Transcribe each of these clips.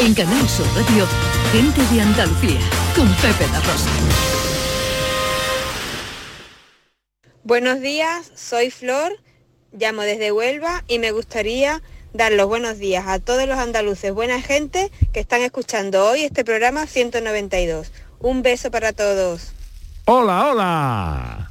En Canal Sur Radio, gente de Andalucía, con Pepe La Rosa. Buenos días, soy Flor, llamo desde Huelva y me gustaría dar los buenos días a todos los andaluces, buena gente que están escuchando hoy este programa 192. Un beso para todos. Hola, hola.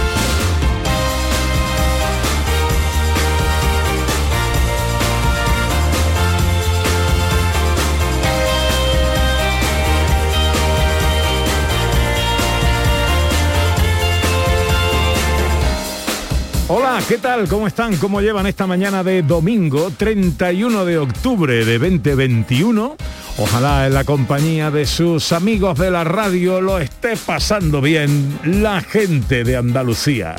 Hola, ¿qué tal? ¿Cómo están? ¿Cómo llevan esta mañana de domingo 31 de octubre de 2021? Ojalá en la compañía de sus amigos de la radio lo esté pasando bien la gente de Andalucía.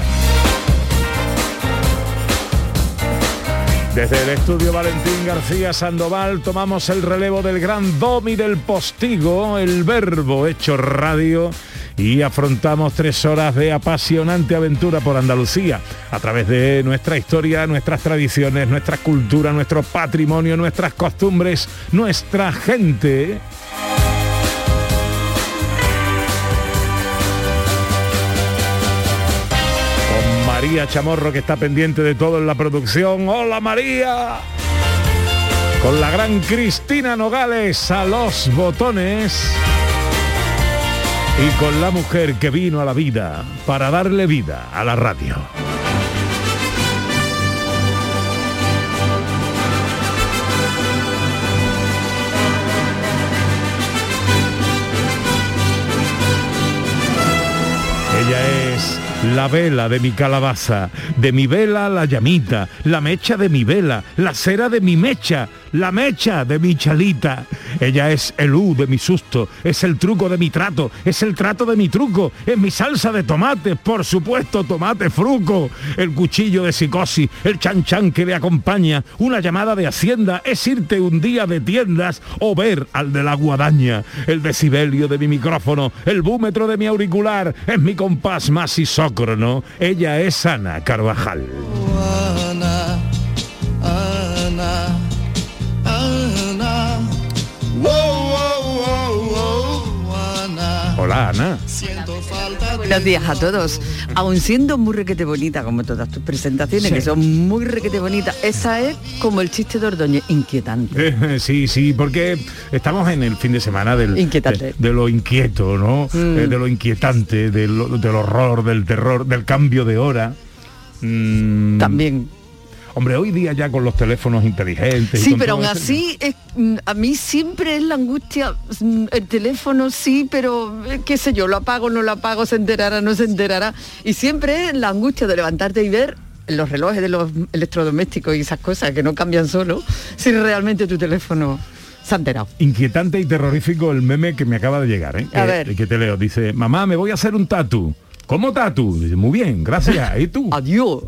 Desde el estudio Valentín García Sandoval tomamos el relevo del gran domi del postigo, el verbo hecho radio y afrontamos tres horas de apasionante aventura por Andalucía a través de nuestra historia, nuestras tradiciones, nuestra cultura, nuestro patrimonio, nuestras costumbres, nuestra gente. Con María Chamorro que está pendiente de todo en la producción. ¡Hola María! Con la gran Cristina Nogales a los botones y con la mujer que vino a la vida para darle vida a la radio. Ella es la vela de mi calabaza, de mi vela la llamita, la mecha de mi vela, la cera de mi mecha, la mecha de mi chalita. Ella es el U de mi susto, es el truco de mi trato, es el trato de mi truco, es mi salsa de tomate, por supuesto tomate fruco, el cuchillo de psicosis, el chan chan que le acompaña, una llamada de hacienda, es irte un día de tiendas o ver al de la guadaña, el decibelio de mi micrófono, el búmetro de mi auricular, es mi compás más isócrono, ella es Ana Carvajal. Hola Ana. Buenos días a todos. Aun siendo muy requete bonita, como todas tus presentaciones, Sí. que son muy requete bonitas, esa es como el chiste de Ordóñez, inquietante. Eh, sí, sí, porque estamos en el fin de semana del, Inquietante. De, de lo inquieto, ¿no? Mm. Eh, de lo inquietante, del, del horror, del terror, del cambio de hora. Mm, También. Hombre, hoy día ya con los teléfonos inteligentes. Sí, pero aún así, es- mm, a mí siempre es la angustia, mm, el teléfono sí, pero eh, qué sé yo, lo apago, no lo apago, se enterará, no se enterará. Y siempre es la angustia de levantarte y ver los relojes de los electrodomésticos y esas cosas que no cambian solo, si realmente tu teléfono se ha enterado. Inquietante y terrorífico el meme que me acaba de llegar, ¿eh? A ver. Que te leo. Dice, mamá, me voy a hacer un tatu. ¿Cómo tatu? Dice, muy bien, gracias. ¿Y tú? Adiós.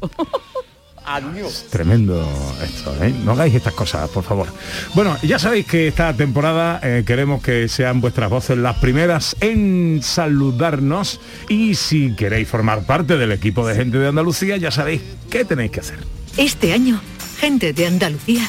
Adiós. Tremendo esto, ¿eh? No hagáis estas cosas, por favor. Bueno, ya sabéis que esta temporada eh, queremos que sean vuestras voces las primeras en saludarnos y si queréis formar parte del equipo de gente de Andalucía, ya sabéis qué tenéis que hacer. Este año, gente de Andalucía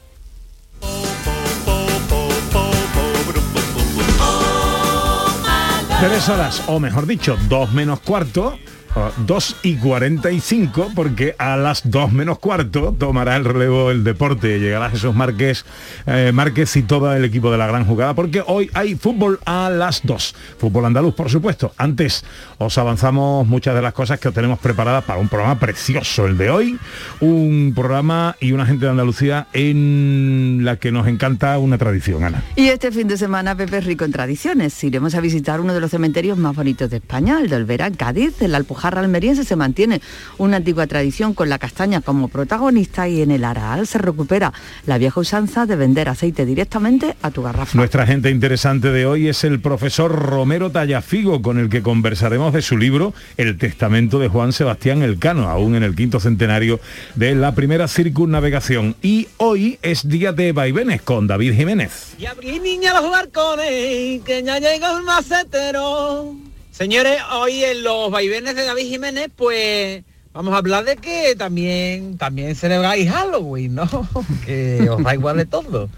Tres horas, o mejor dicho, dos menos cuarto, ah, 2 y 45, porque a las 2 menos cuarto tomará el relevo el deporte. Llegará Jesús Márquez, eh, Márquez y todo el equipo de la gran jugada, porque hoy hay fútbol a las 2. Fútbol andaluz, por supuesto. Antes os avanzamos muchas de las cosas que os tenemos preparadas para un programa precioso, el de hoy. Un programa y una gente de Andalucía en la que nos encanta una tradición, Ana. Y este fin de semana, Pepe rico en tradiciones. Iremos a visitar uno de los cementerios más bonitos de España, el de Olvera, Cádiz. En la Alpujarra almeriense se mantiene una antigua tradición con la castaña como protagonista y en el Araal se recupera la vieja usanza de vender aceite directamente a tu garrafa. Nuestra gente interesante de hoy es el profesor Romero Tallafigo, con el que conversaremos de su libro El Testamento de Juan Sebastián Elcano, aún en el quinto centenario de la primera circunnavegación. Y hoy es día de vaivenes con David Jiménez. Y abrí niña los barcones, que ya llega el macetero. Señores, hoy en los vaivenes de David Jiménez, pues vamos a hablar de que también, también celebráis Halloween, ¿no? Que os da igual de todo.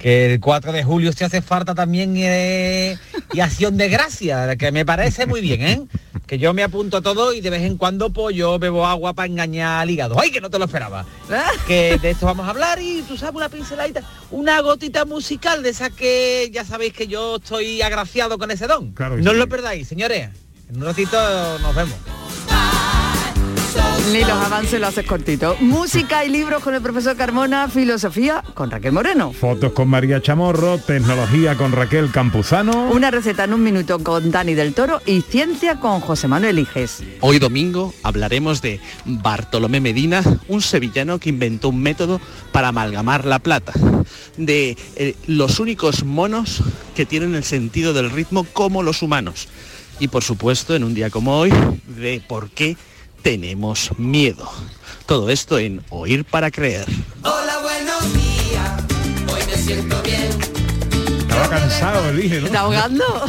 Que el 4 de julio se hace falta también eh, y acción de gracia, que me parece muy bien, ¿eh? Que yo me apunto a todo y de vez en cuando pues yo bebo agua para engañar al hígado. ¡Ay, que no te lo esperaba! que de esto vamos a hablar y tú sabes una pinceladita, una gotita musical de esa que ya sabéis que yo estoy agraciado con ese don. Claro no os lo perdáis, señores. En un ratito nos vemos. Ni los avances lo haces cortito. Música y libros con el profesor Carmona, filosofía con Raquel Moreno. Fotos con María Chamorro, tecnología con Raquel Campuzano. Una receta en un minuto con Dani del Toro y ciencia con José Manuel Iges. Hoy domingo hablaremos de Bartolomé Medina, un sevillano que inventó un método para amalgamar la plata, de eh, los únicos monos que tienen el sentido del ritmo como los humanos y por supuesto en un día como hoy de por qué tenemos miedo. Todo esto en Oír para Creer. Hola, buenos días. Hoy me siento bien. Estaba cansado el dije, ¿no? ¿Está ahogando?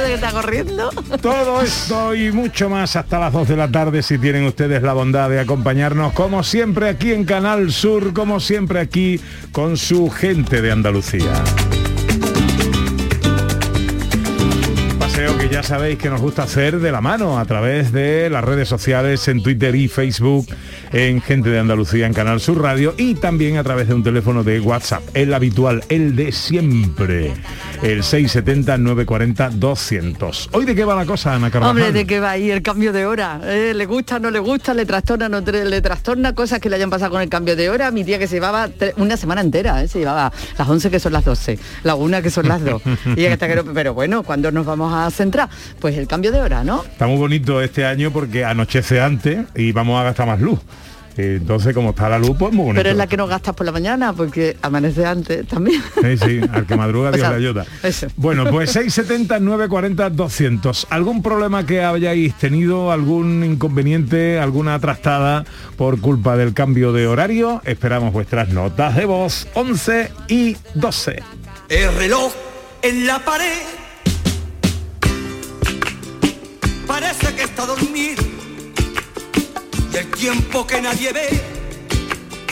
¿De que está corriendo? Todo esto y mucho más hasta las 2 de la tarde si tienen ustedes la bondad de acompañarnos como siempre aquí en Canal Sur, como siempre aquí con su gente de Andalucía. Paseo que ya sabéis que nos gusta hacer de la mano a través de las redes sociales en Twitter y Facebook en Gente de Andalucía en Canal Sur Radio y también a través de un teléfono de WhatsApp, el habitual, el de siempre, el 670-940-200. ¿Hoy de qué va la cosa, Ana Carvajal? Hombre, ¿de qué va ahí el cambio de hora? ¿Eh? ¿Le gusta, no le gusta? ¿Le trastorna, no le trastorna? Cosas que le hayan pasado con el cambio de hora. Mi tía que se llevaba una semana entera, ¿eh? se llevaba las 11 que son las 12, la 1 que son las 2. y hasta que no- pero bueno, ¿cuándo nos vamos a centrar? Pues el cambio de hora, ¿no? Está muy bonito este año porque anochece antes y vamos a gastar más luz. Entonces, como está la luz, pues muy bonito. Pero es la que no gastas por la mañana, porque amanece antes también. Sí, sí, al que madruga O Dios sea, le ayuda. eso. Bueno, pues 670 940 200. ¿Algún problema que hayáis tenido, algún inconveniente, alguna trastada por culpa del cambio de horario? Esperamos vuestras notas de voz 11 y 12. El reloj en la pared parece que está dormido y el tiempo que nadie ve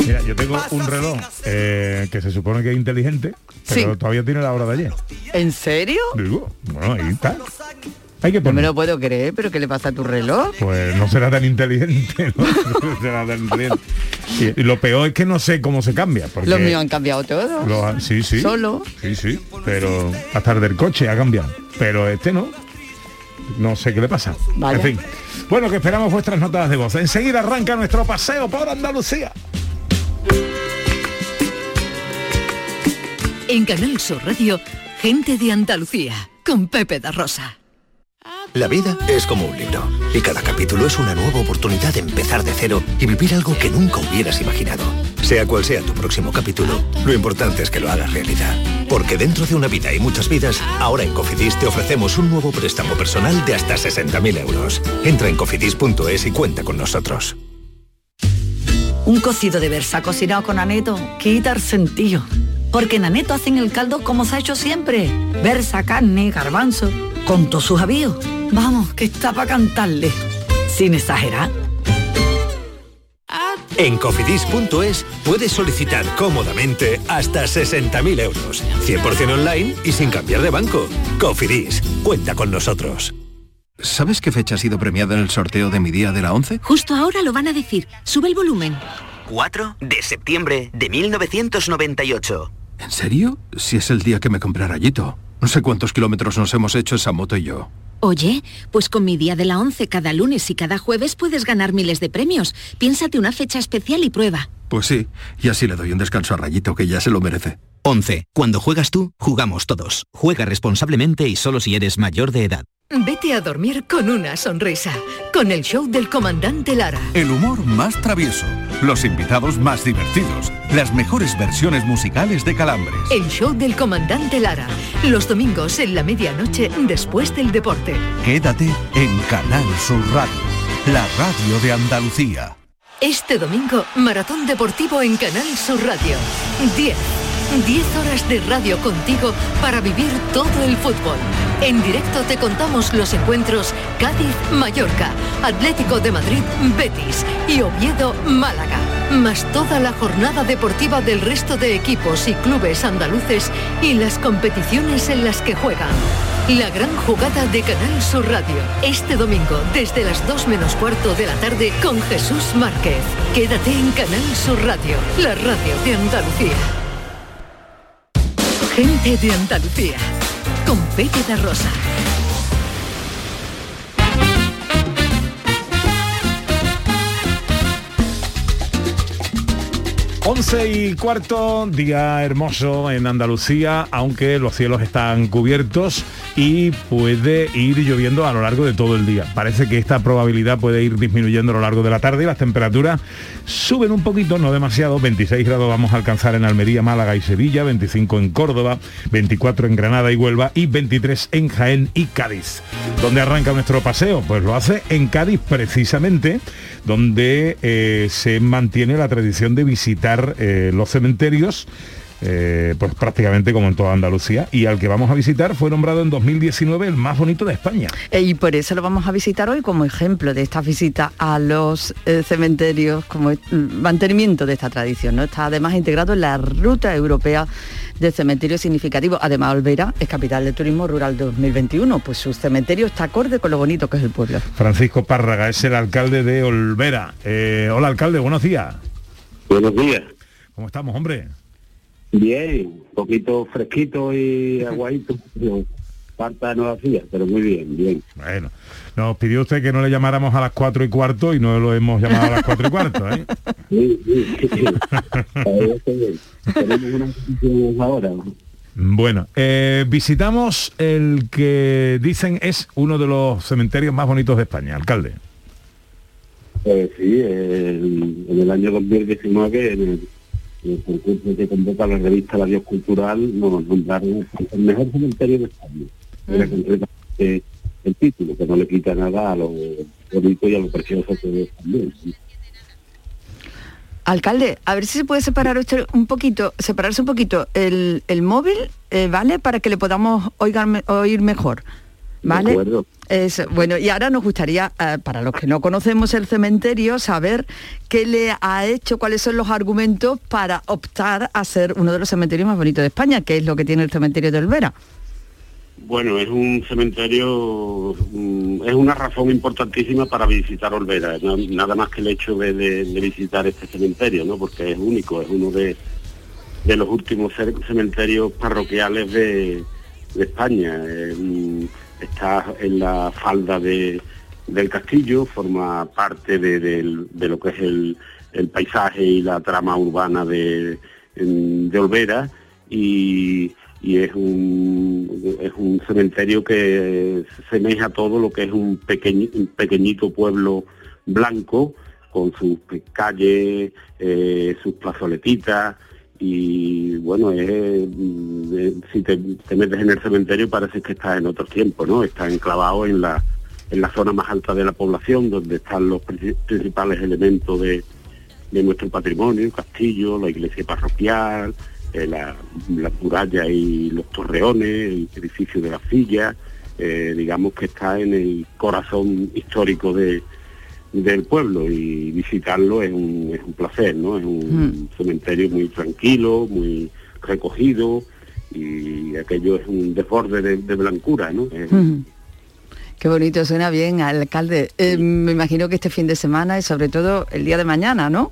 Mira, yo tengo un reloj eh, que se supone que es inteligente, pero Sí. todavía tiene la hora de ayer. ¿En serio? Digo, bueno, ahí está. Hay que No me lo puedo creer, pero ¿qué le pasa a tu reloj? Pues no será tan inteligente, ¿no? No será tan inteligente. Y, y lo peor es que no sé cómo se cambia. Porque Los míos han cambiado todo. lo ha- sí, sí. Solo. Sí, sí. Pero hasta el del coche ha cambiado. Pero este no. No sé qué le pasa. Vaya. En fin. Bueno, que esperamos vuestras notas de voz. Enseguida arranca nuestro paseo por Andalucía. En Canal Sur Radio, gente de Andalucía, con Pepe da Rosa. La vida es como un libro y cada capítulo es una nueva oportunidad de empezar de cero y vivir algo que nunca hubieras imaginado. Sea cual sea tu próximo capítulo, lo importante es que lo hagas realidad. Porque dentro de una vida y muchas vidas, ahora en Cofidis te ofrecemos un nuevo préstamo personal de hasta 60.000 euros. Entra en cofidis.es y cuenta con nosotros. Un cocido de versa cocinado con aneto quita el sentido. Porque en aneto hacen el caldo como se ha hecho siempre. Versa, carne, garbanzo, con todos sus avíos. Vamos, que está para cantarle. Sin exagerar. En cofidis.es puedes solicitar cómodamente hasta 60.000 euros. 100% online y sin cambiar de banco. Cofidis, cuenta con nosotros. ¿Sabes qué fecha ha sido premiada en el sorteo de mi día de la 11? Justo ahora lo van a decir. Sube el volumen. 4 de septiembre de 1998. ¿En serio? Si es el día que me compré rayito. No sé cuántos kilómetros nos hemos hecho esa moto y yo. Oye, pues con mi día de la 11 cada lunes y cada jueves puedes ganar miles de premios. Piénsate una fecha especial y prueba. Pues sí, y así le doy un descanso a Rayito, que ya se lo merece. 11. Cuando juegas tú, jugamos todos. Juega responsablemente y solo si eres mayor de edad. Vete a dormir con una sonrisa, con el show del comandante Lara. El humor más travieso, los invitados más divertidos, las mejores versiones musicales de Calambres. El show del comandante Lara, los domingos en la medianoche después del deporte. Quédate en Canal Sur Radio, la radio de Andalucía. Este domingo, Maratón Deportivo en Canal Sur Radio. 10. 10 horas de radio contigo para vivir todo el fútbol. En directo te contamos los encuentros Cádiz-Mallorca, Atlético de Madrid-Betis y Oviedo-Málaga, más toda la jornada deportiva del resto de equipos y clubes andaluces y las competiciones en las que juegan. La gran jugada de Canal Sur Radio, este domingo desde las 2 menos cuarto de la tarde con Jesús Márquez. Quédate en Canal Sur Radio, la radio de Andalucía. Gente de Andalucía, con Pepe Rosa. Once y cuarto, día hermoso en Andalucía, aunque los cielos están cubiertos y puede ir lloviendo a lo largo de todo el día. Parece que esta probabilidad puede ir disminuyendo a lo largo de la tarde y las temperaturas suben un poquito, no demasiado, 26 grados vamos a alcanzar en Almería, Málaga y Sevilla, 25 en Córdoba, 24 en Granada y Huelva y 23 en Jaén y Cádiz. ¿Dónde arranca nuestro paseo? Pues lo hace en Cádiz precisamente, donde eh, se mantiene la tradición de visitar eh, los cementerios eh, pues prácticamente como en toda Andalucía y al que vamos a visitar fue nombrado en 2019 el más bonito de España. Eh, Y por eso lo vamos a visitar hoy como ejemplo de esta visita a los eh, cementerios, como mm, mantenimiento de esta tradición. ¿no? Está además integrado en la ruta europea de cementerios significativos. Además, Olvera es capital del turismo rural 2021, pues su cementerio está acorde con lo bonito que es el pueblo. Francisco Párraga es el alcalde de Olvera. Eh, hola alcalde, buenos días. Buenos días. ¿Cómo estamos, hombre? Bien, un poquito fresquito y aguadito. Falta no hacía, pero muy bien, bien. Bueno, nos pidió usted que no le llamáramos a las cuatro y cuarto y no lo hemos llamado a las cuatro y cuarto, ¿eh? Sí, sí, sí. Tenemos una ahora. Bueno, eh, visitamos el que dicen es uno de los cementerios más bonitos de España, alcalde. Eh, sí, el- en el año 2019, en el, el concurso que convoca la revista La Dios Cultural, nos nombraron el mejor cementerio de España. Era concretamente el título, que no le quita nada a lo bonito y a lo precioso que es también. sí. Alcalde, a ver si se puede separar usted un poquito, separarse un poquito el, el móvil, eh, ¿vale? Para que le podamos oigar oír mejor. ¿Vale? Es- bueno, y ahora nos gustaría, eh, para los que no conocemos el cementerio, saber qué le ha hecho, cuáles son los argumentos para optar a ser uno de los cementerios más bonitos de España, que es lo que tiene el cementerio de Olvera. Bueno, es un cementerio, mm, es una razón importantísima para visitar Olvera, no- nada más que el hecho de, de- de visitar este cementerio, ¿no? Porque es único, es uno de, de los últimos ce- cementerios parroquiales de, de España. Eh, mm, está en la falda de- del castillo, forma parte de, del- de lo que es el, el paisaje y la trama urbana de, de Olvera. Y, y es un es un cementerio que semeja todo lo que es un, pequeñi- un pequeñito pueblo blanco con sus calles, eh, sus plazoletitas y bueno, es, mm, si te, te metes en el cementerio parece que estás en otro tiempo, ¿no? Está enclavado en la en la zona más alta de la población, donde están los princi- principales elementos de, de nuestro patrimonio, el castillo, la iglesia parroquial, eh, la muralla y los torreones, el edificio de la silla, eh, digamos que está en el corazón histórico de, del pueblo y visitarlo es un, es un placer, ¿no? Es un cementerio muy tranquilo, muy recogido y aquello es un desborde de, de blancura, ¿no? Es-. Qué bonito, suena bien, alcalde. Eh, me imagino que este fin de semana y sobre todo el día de mañana, ¿no?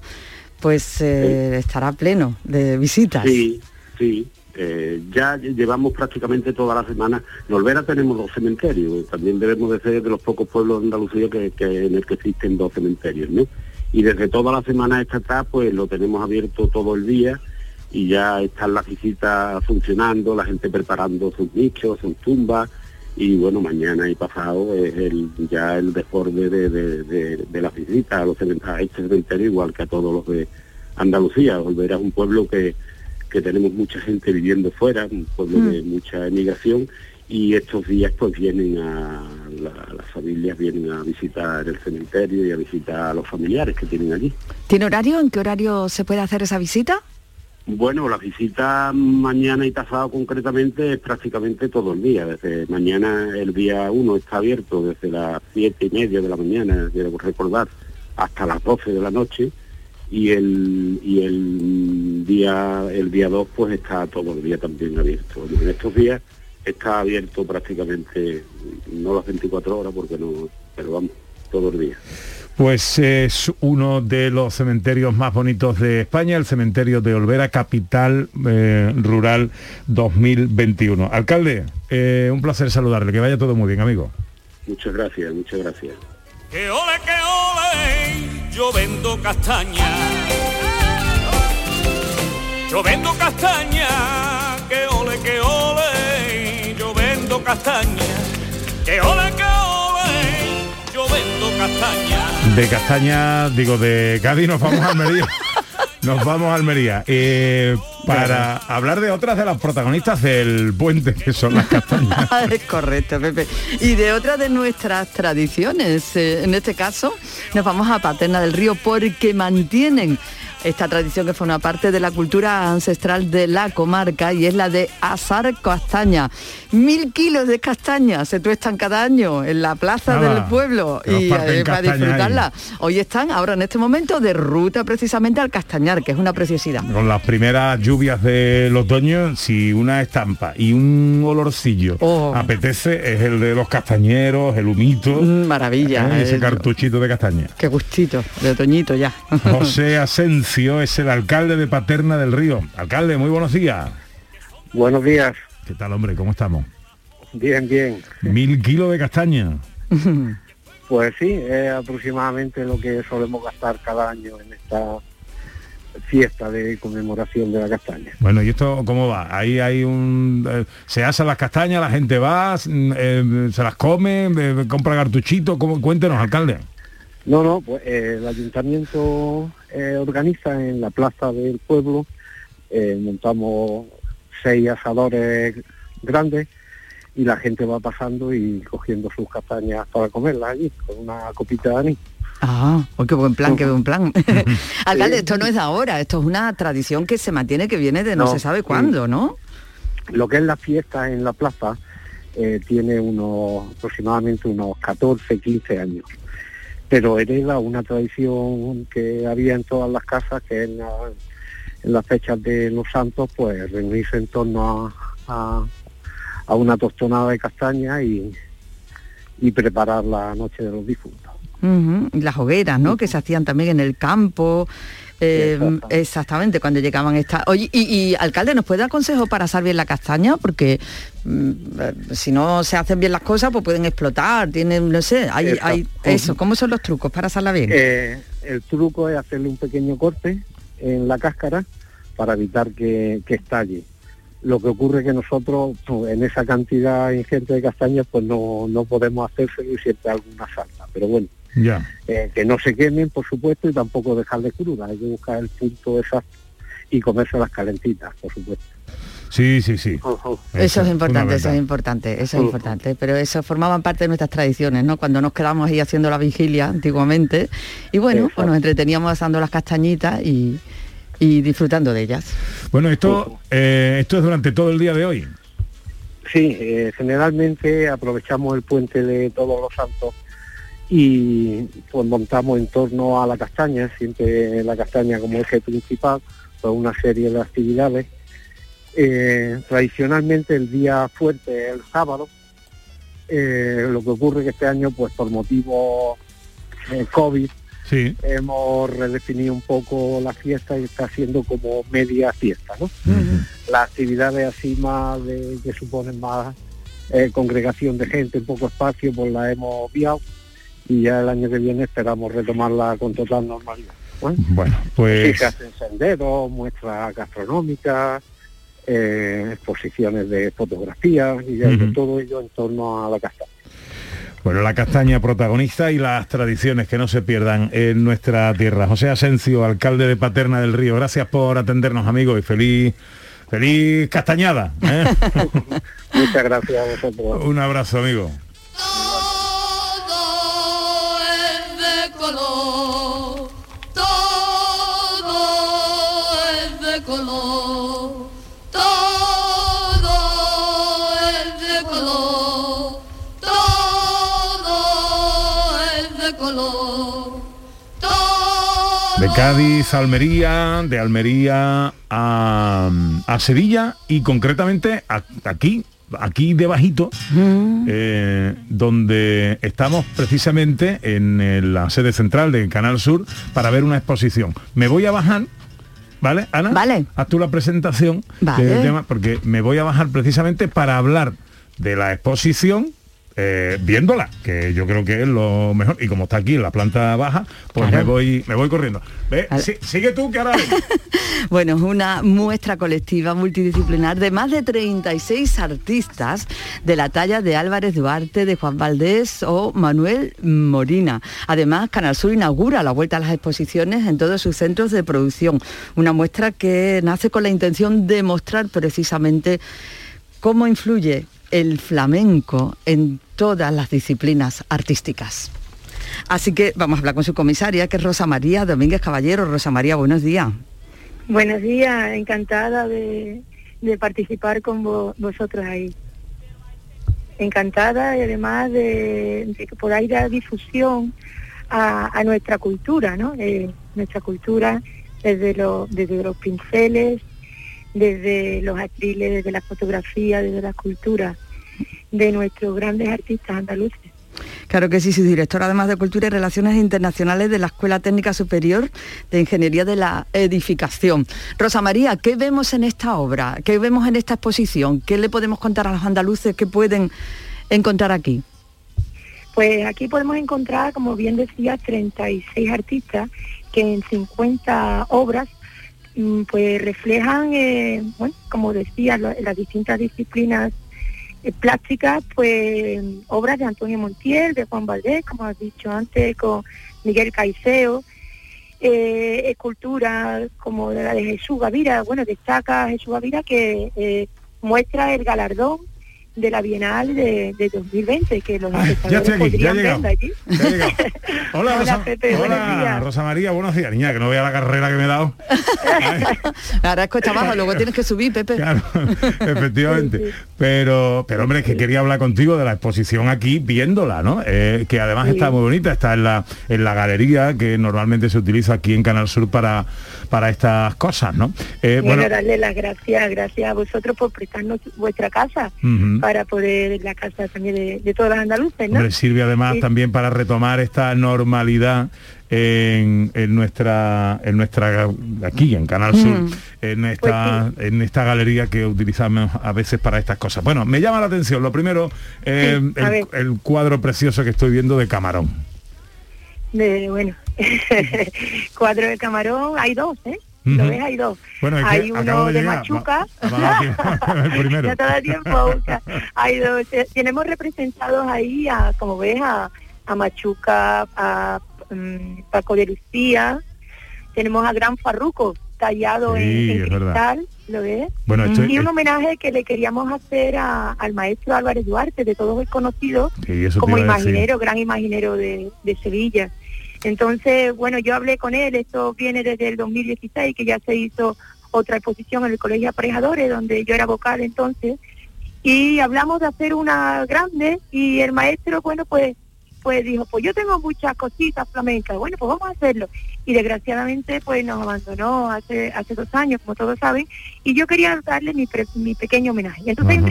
Pues eh, estará pleno de visitas. Sí, sí. Eh, ya llevamos prácticamente toda la semana. En Olvera tenemos dos cementerios. También debemos de ser de los pocos pueblos de Andalucía que, en el que existen dos cementerios, ¿no? Y desde toda la semana esta atrás, pues lo tenemos abierto todo el día y ya están las visitas funcionando, la gente preparando sus nichos, sus tumbas y bueno, mañana y pasado es el, ya el desborde de, de- de- las visitas a, los a este cementerio, igual que a todos los de Andalucía. Olvera es un pueblo que, que tenemos mucha gente viviendo fuera, un pueblo de mucha emigración y estos días pues vienen a la- las familias vienen a visitar el cementerio y a visitar a los familiares que tienen allí. ¿Tiene horario? ¿En qué horario se puede hacer esa visita? Bueno, la visita mañana y pasado concretamente es prácticamente todo el día. Desde mañana el día 1 está abierto desde las siete y media de la mañana, debo recordar, hasta las 12 de la noche y el y el día el día 2 pues está todo el día también abierto. En estos días está abierto prácticamente no las 24 horas porque no, pero vamos, todo el día. Pues es uno de los cementerios más bonitos de España, el cementerio de Olvera, capital eh, rural 2021. Alcalde, eh, un placer saludarle, que vaya todo muy bien, amigo. Muchas gracias, muchas gracias. Que ole, que ole, yo vendo castaña. Yo vendo castaña, que ole, que ole, yo vendo castaña. Que ole, que ole, yo vendo castaña. De Castaña, digo, de Cádiz nos vamos a Almería. Nos vamos a Almería. Eh, para hablar de otras de las protagonistas del puente, que son las castañas. es correcto, Pepe. Y de otra de nuestras tradiciones, eh, en este caso, nos vamos a Paterna del Río porque mantienen esta tradición que forma parte de la cultura ancestral de la comarca y es la de asar castaña. Mil kilos de castañas se tuestan cada año en la plaza Nada, del pueblo y eh, para castaña ahí. disfrutarla. Hoy están ahora en este momento de ruta precisamente al castañar, que es una preciosidad. Con las primeras lluvias del otoño, si una estampa y un olorcillo Oh. apetece, es el de los castañeros, el humito. maravilla, ¿eh? Ese el- cartuchito de castaña. Qué gustito, de otoñito ya. José Es el alcalde de Paterna del Río. Alcalde, muy buenos días. Buenos días. ¿Qué tal, hombre? ¿Cómo estamos? Bien, bien. Mil kilos de castaña. Pues sí, es aproximadamente lo que solemos gastar cada año en esta fiesta de conmemoración de la castaña. Bueno, ¿y esto cómo va? Ahí hay un... eh, se asan las castañas, la gente va, eh, se las come, eh, compra cartuchito. ¿Cómo? Cuéntenos, alcalde. No, no, pues eh, el ayuntamiento eh, organiza en la plaza del pueblo, eh, montamos seis asadores grandes y la gente va pasando y cogiendo sus castañas para comerlas allí, con una copita de anís. Ah, oh, qué buen plan, qué buen plan. Alcalde, esto no es de ahora, esto es una tradición que se mantiene, que viene de no, No, se sabe sí. cuándo, ¿no? Lo que es la fiesta en la plaza eh, tiene unos aproximadamente unos 14, 15 años. Pero hereda una tradición que había en todas las casas, que en, la- en las fechas de los santos, pues reunirse en torno a, a- a una tostonada de castaña y, y preparar la noche de los difuntos. Y Las hogueras, ¿no? Que se hacían también en el campo. Eh, exactamente, cuando llegaban estas... Oye, y, y, alcalde, ¿nos puede dar consejos para asar bien la castaña? Porque mm, eh, si no se hacen bien las cosas, pues pueden explotar, tienen, no sé, hay, hay eso. ¿Cómo son los trucos para asarla bien? Eh, el truco es hacerle un pequeño corte en la cáscara para evitar que, que estalle. Lo que ocurre que nosotros pues, en esa cantidad ingente de castañas pues no, no podemos hacérselo y siempre alguna salta. Pero bueno, Ya. eh, que no se quemen por supuesto y tampoco dejarle cruda. Hay que buscar el punto exacto y comérselas calentitas, por supuesto. Sí, sí, sí. Eso es importante, eso es importante, eso es importante. Pero eso formaban parte de nuestras tradiciones, ¿no? Cuando nos quedamos ahí haciendo la vigilia antiguamente. Y bueno, pues nos entreteníamos asando las castañitas y, y disfrutando de ellas. Bueno, esto, eh, esto es durante todo el día de hoy. Sí, eh, generalmente aprovechamos el puente de todos los santos y pues montamos en torno a la castaña, siempre la castaña como eje principal, pues una serie de actividades. Eh, tradicionalmente el día fuerte es el sábado, eh, lo que ocurre que este año, pues por motivos eh, COVID, Sí. hemos redefinido un poco la fiesta y está siendo como media fiesta, ¿no? Las actividades así más de, que suponen más eh, congregación de gente, poco espacio, pues la hemos obviado y ya el año que viene esperamos retomarla con total normalidad. ¿no? Bueno, Sí, pues se hacen senderos, muestras gastronómicas, eh, exposiciones de fotografía y ya todo ello en torno a la castaña. Bueno, la castaña protagonista y las tradiciones que no se pierdan en nuestra tierra. José Asencio, alcalde de Paterna del Río, gracias por atendernos, amigos, y feliz, feliz castañada. ¿eh? Muchas gracias a vosotros. Un abrazo, amigo. Color, De Cádiz a Almería, de Almería a, a Sevilla y concretamente a- aquí, aquí debajito, eh, donde estamos precisamente en la sede central de Canal Sur para ver una exposición. Me voy a bajar. ¿Vale, Ana? Vale. Haz tú la presentación Vale. del tema, porque me voy a bajar precisamente para hablar de la exposición eh, viéndola, que yo creo que es lo mejor. Y como está aquí en la planta baja, pues Claro. me voy me voy corriendo. Ve, sigue tú que ahora. Bueno, es una muestra colectiva multidisciplinar de más de 36 artistas de la talla de Álvarez Duarte, de Juan Valdés o Manuel Morina. Además, Canal Sur inaugura la vuelta a las exposiciones en todos sus centros de producción. Una muestra que nace con la intención de mostrar precisamente cómo influye el flamenco en todas las disciplinas artísticas. Así que vamos a hablar con su comisaria, que es Rosa María Domínguez Caballero. Rosa María, buenos días. Buenos días, encantada de, participar con vo- vosotros ahí. Encantada y además de, de que podáis dar difusión a, nuestra cultura, ¿no? Eh, nuestra cultura desde, desde los pinceles, desde los atriles, desde la fotografía, desde la escultura de nuestros grandes artistas andaluces. Claro que sí, soy directora además de Cultura y Relaciones Internacionales de la Escuela Técnica Superior de Ingeniería de la Edificación. Rosa María, ¿qué vemos en esta obra? ¿Qué vemos en esta exposición? ¿Qué le podemos contar a los andaluces que pueden encontrar aquí? Pues aquí podemos encontrar, como bien decía, 36 artistas que en 50 obras mm, pues reflejan, eh, bueno, como decía, las distintas disciplinas plásticas, pues obras de Antonio Montiel, de Juan Valdés, como has dicho antes, con Miguel Caiceo, eh, esculturas como de la de Jesús Gavira, bueno, destaca Jesús Gavira que eh, muestra el galardón de la Bienal de, de 2020, que los ya espectadores estoy aquí, ya he podrían llegado. verla allí. Ya he llegado. Hola, Hola, Rosa, Pepe, buenos hola, días. Rosa María, buenos días. Niña, que no vea la carrera que me he dado. Ahora es cuesta abajo, luego tienes que subir, Pepe. Claro, efectivamente. Pero, pero hombre, es que quería hablar contigo de la exposición aquí viéndola, ¿no? Eh, que además Sí. está muy bonita, está en la, en la galería que normalmente se utiliza aquí en Canal Sur para, para estas cosas, ¿no? Eh, bueno, darle las gracias, gracias a vosotros por prestarnos vuestra casa. Para poder la casa también de, de todos los andaluces, ¿no? hombre, sirve además Sí. también para retomar esta normalidad en, en nuestra en nuestra aquí en Canal Sur Mm. en esta en esta galería que utilizamos a veces para estas cosas bueno me llama la atención lo primero eh, Sí, el cuadro precioso que estoy viendo de Camarón De, bueno, cuadro de camarón, hay dos, ¿eh? ¿Lo ves? Hay dos. Bueno, es hay uno de. Machuca. Primero. Ya te da tiempo. o sea, hay dos. Eh, Tenemos representados ahí, a, como ves, a, a Machuca, a mm, Paco de Lucía. Tenemos a Gran Farruco, tallado en- Sí, en, es cristal, ¿lo ves? Bueno, esto y es- un homenaje que le queríamos hacer a- al maestro Álvarez Duarte, de todos hoy conocido, Sí, como imaginero, gran imaginero de, de Sevilla. Entonces, bueno, yo hablé con él, esto viene desde el 2016, que ya se hizo otra exposición en el Colegio de Aparejadores, donde yo era vocal entonces, y hablamos de hacer una grande, y el maestro, bueno, pues pues dijo, pues yo tengo muchas cositas flamencas, bueno, pues vamos a hacerlo. Y desgraciadamente, pues nos abandonó hace hace dos años, como todos saben, y yo quería darle mi, pre- mi pequeño homenaje. Entonces hay un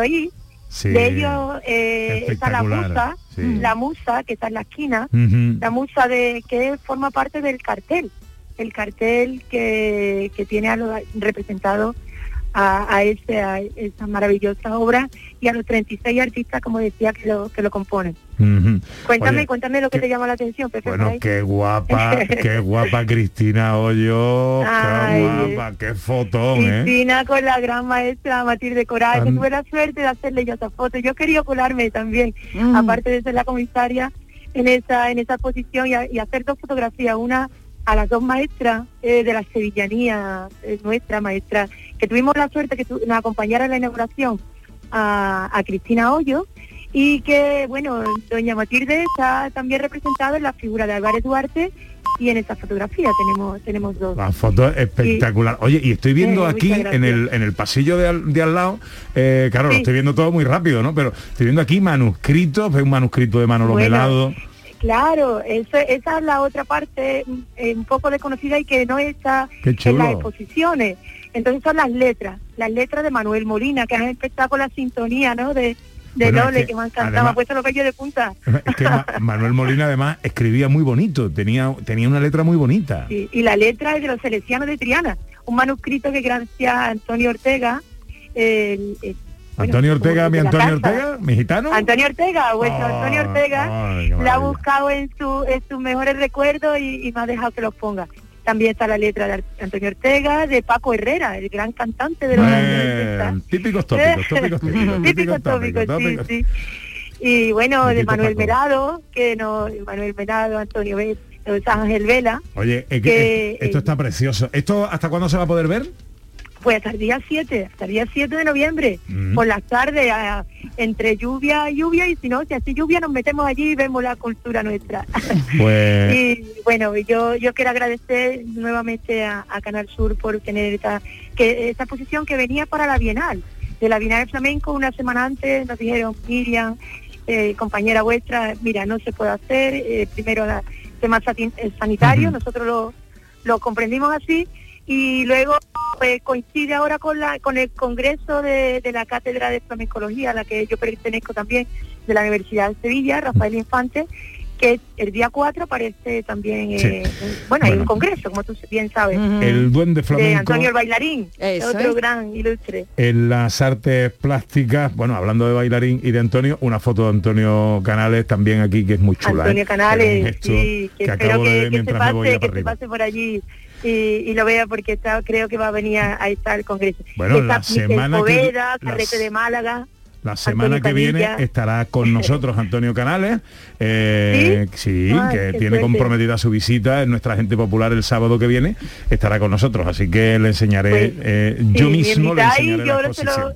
ahí, Sí. De ellos eh, está la musa, sí. la musa que está en la esquina, la musa de que forma parte del cartel, el cartel que, que tiene a los representados a, a, ese, a esa maravillosa obra y a los 36 artistas, como decía, que lo, que lo componen. Cuéntame, Oye, cuéntame lo que te llama la atención, Pepe. Bueno, qué guapa, qué guapa Cristina Hoyo, Ay, qué guapa, qué fotón, ¿eh? Cristina con la gran maestra Matilde Coral, que tuve la suerte de hacerle yo esa foto. Yo quería colarme también, Mm. aparte de ser la comisaria, en esa en esa posición y, a- y hacer dos fotografías, una a las dos maestras eh, de la sevillanía, eh, nuestra maestra, que tuvimos la suerte que tu- nos acompañara en la inauguración a, a Cristina Hoyo y que, bueno, doña Matilde está también representada en la figura de Álvarez Duarte y en esa fotografía tenemos tenemos dos. La foto es espectacular. Oye, y estoy viendo Eh, aquí en el, en el pasillo de al, de al lado, eh, claro, lo estoy viendo todo muy rápido, ¿no? Pero estoy viendo aquí manuscritos, un manuscrito de Manolo Bueno, Melado. Claro, eso- esa es la otra parte mm, eh, un poco desconocida y que no está en las exposiciones. Entonces son las letras, las letras de Manuel Molina, que han empezado con la sintonía, ¿no? De, de Bueno, es que que, me ha encantado, además- me ha puesto los de punta. Es que Ma- Manuel Molina además escribía muy bonito, tenía, tenía una letra muy bonita. Sí, y la letra es de los Salesianos de Triana, un manuscrito que gracias a Antonio Ortega, el- el- bueno, Antonio Ortega, mi de la Antonio. Ortega, mi gitano. Antonio Ortega, vuestro Ah, Antonio Ortega, la ha buscado en, su, en sus mejores recuerdos y, y me ha dejado que los ponga. También está la letra de Antonio Ortega, de Paco Herrera, el gran cantante de los años Eh, 80. típicos tópicos, tópicos, tópicos, Típicos tópicos, sí, tópicos. sí. Y bueno, de Manuel Paco. Melado, que no, Manuel Melado, Antonio Vélez, Ángel Vela, Oye, es que, que, esto está precioso. ¿Esto hasta cuándo se va a poder ver? Pues hasta el día 7, hasta el día 7 de noviembre, Mm. por las tardes, a- entre lluvia y lluvia, y si no, si hace lluvia nos metemos allí y vemos la cultura nuestra. Pues Y bueno, yo yo quiero agradecer nuevamente a, a Canal Sur por tener esta que esta posición que venía para la Bienal. De la Bienal de Flamenco una semana antes nos dijeron, Miriam, eh, compañera vuestra, mira, no se puede hacer, eh, primero la tema sanitario, nosotros lo, lo comprendimos así, y luego pues, coincide ahora con la con el congreso de, de la cátedra de flamencología a la que yo pertenezco también de la Universidad de Sevilla, Rafael Infante, que el día 4 aparece también, eh, Sí. bueno, hay Bueno. un congreso, como tú bien sabes, el duende de flamenco Antonio el Bailarín, Eso otro es. gran ilustre. en las artes plásticas, bueno, hablando de bailarín y de Antonio, una foto de Antonio Canales también aquí que es muy chula. Antonio ¿eh? Canales, Es un gesto sí, que, que espero que, que se pase, que se pase por allí y, y lo vea porque está, creo que va a venir a, a estar el congreso. Bueno, Está la semana que- Poveda, las- Carrete de Málaga. La semana Antonio que viene estará con nosotros Antonio Canales, eh, sí, Ay, que tiene comprometida su visita, es nuestra gente popular el sábado que viene, estará con nosotros, así que le enseñaré, Pues, eh, Sí, yo mismo le enseñaré la exposición.